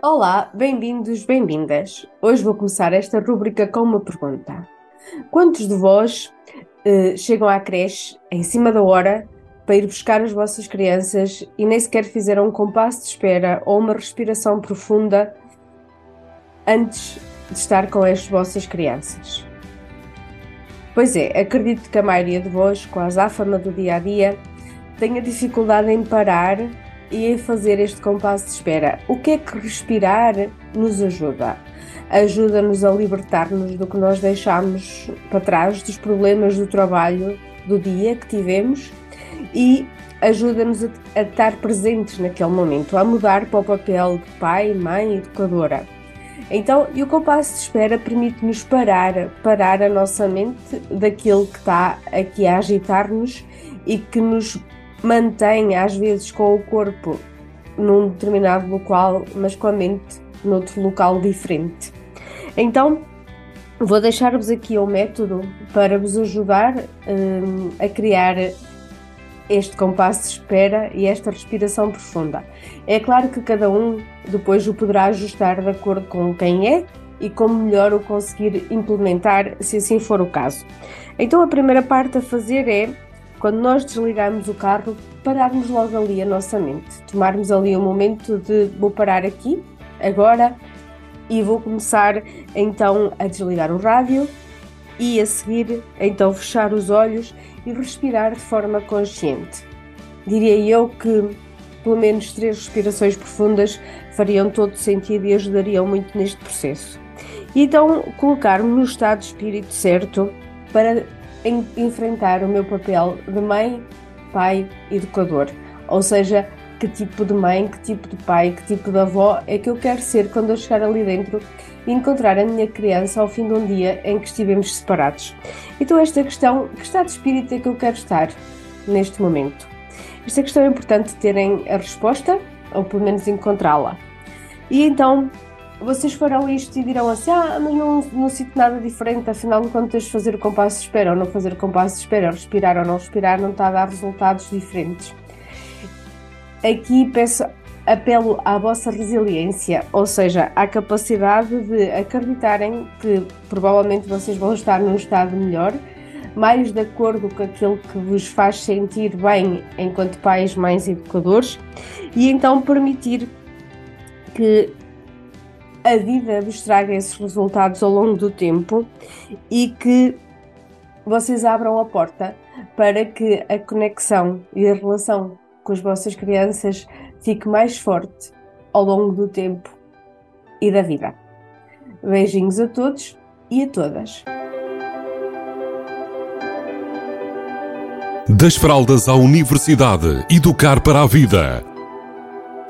Olá, bem-vindos, bem-vindas. Hoje vou começar esta rúbrica com uma pergunta. Quantos de vós eh, chegam à creche em cima da hora para ir buscar as vossas crianças e nem sequer fizeram um compasso de espera ou uma respiração profunda antes de estar com as vossas crianças? Pois é, acredito que a maioria de vós, com a azáfama do dia a dia, tenha dificuldade em parar e fazer este compasso de espera. O que é que respirar nos ajuda? Ajuda-nos a libertar-nos do que nós deixamos para trás, dos problemas do trabalho do dia que tivemos e ajuda-nos a, a estar presentes naquele momento, a mudar para o papel de pai, mãe, educadora. Então, e o compasso de espera permite-nos parar, parar a nossa mente daquilo que está aqui a agitar-nos e que nos mantém às vezes com o corpo num determinado local, mas com a mente noutro local diferente. Então, vou deixar-vos aqui o um método para vos ajudar um, a criar este compasso de espera e esta respiração profunda. É claro que cada um depois o poderá ajustar de acordo com quem é e como melhor o conseguir implementar, se assim for o caso. Então, a primeira parte a fazer é quando nós desligarmos o carro, pararmos logo ali a nossa mente, tomarmos ali um momento de vou parar aqui, agora, e vou começar então a desligar o rádio e a seguir então fechar os olhos e respirar de forma consciente. Diria eu que pelo menos três respirações profundas fariam todo sentido e ajudariam muito neste processo. E então colocar-me no estado de espírito certo para em enfrentar o meu papel de mãe, pai, educador. Ou seja, que tipo de mãe, que tipo de pai, que tipo de avó é que eu quero ser quando eu chegar ali dentro e encontrar a minha criança ao fim de um dia em que estivemos separados. Então, esta questão, que estado de espírito é que eu quero estar neste momento? Esta questão é importante terem a resposta, ou pelo menos encontrá-la. E então, vocês foram isto e dirão assim: ah, mas não, não sinto nada diferente, afinal de contas, fazer o compasso de espera ou não fazer o compasso de espera, respirar ou não respirar, não está a dar resultados diferentes. Aqui peço, apelo à vossa resiliência, ou seja, à capacidade de acreditarem que provavelmente vocês vão estar num estado melhor, mais de acordo com aquilo que vos faz sentir bem enquanto pais, mães e educadores, e então permitir que a vida vos traga esses resultados ao longo do tempo e que vocês abram a porta para que a conexão e a relação com as vossas crianças fique mais forte ao longo do tempo e da vida. Beijinhos a todos e a todas. Das fraldas à universidade, educar para a vida.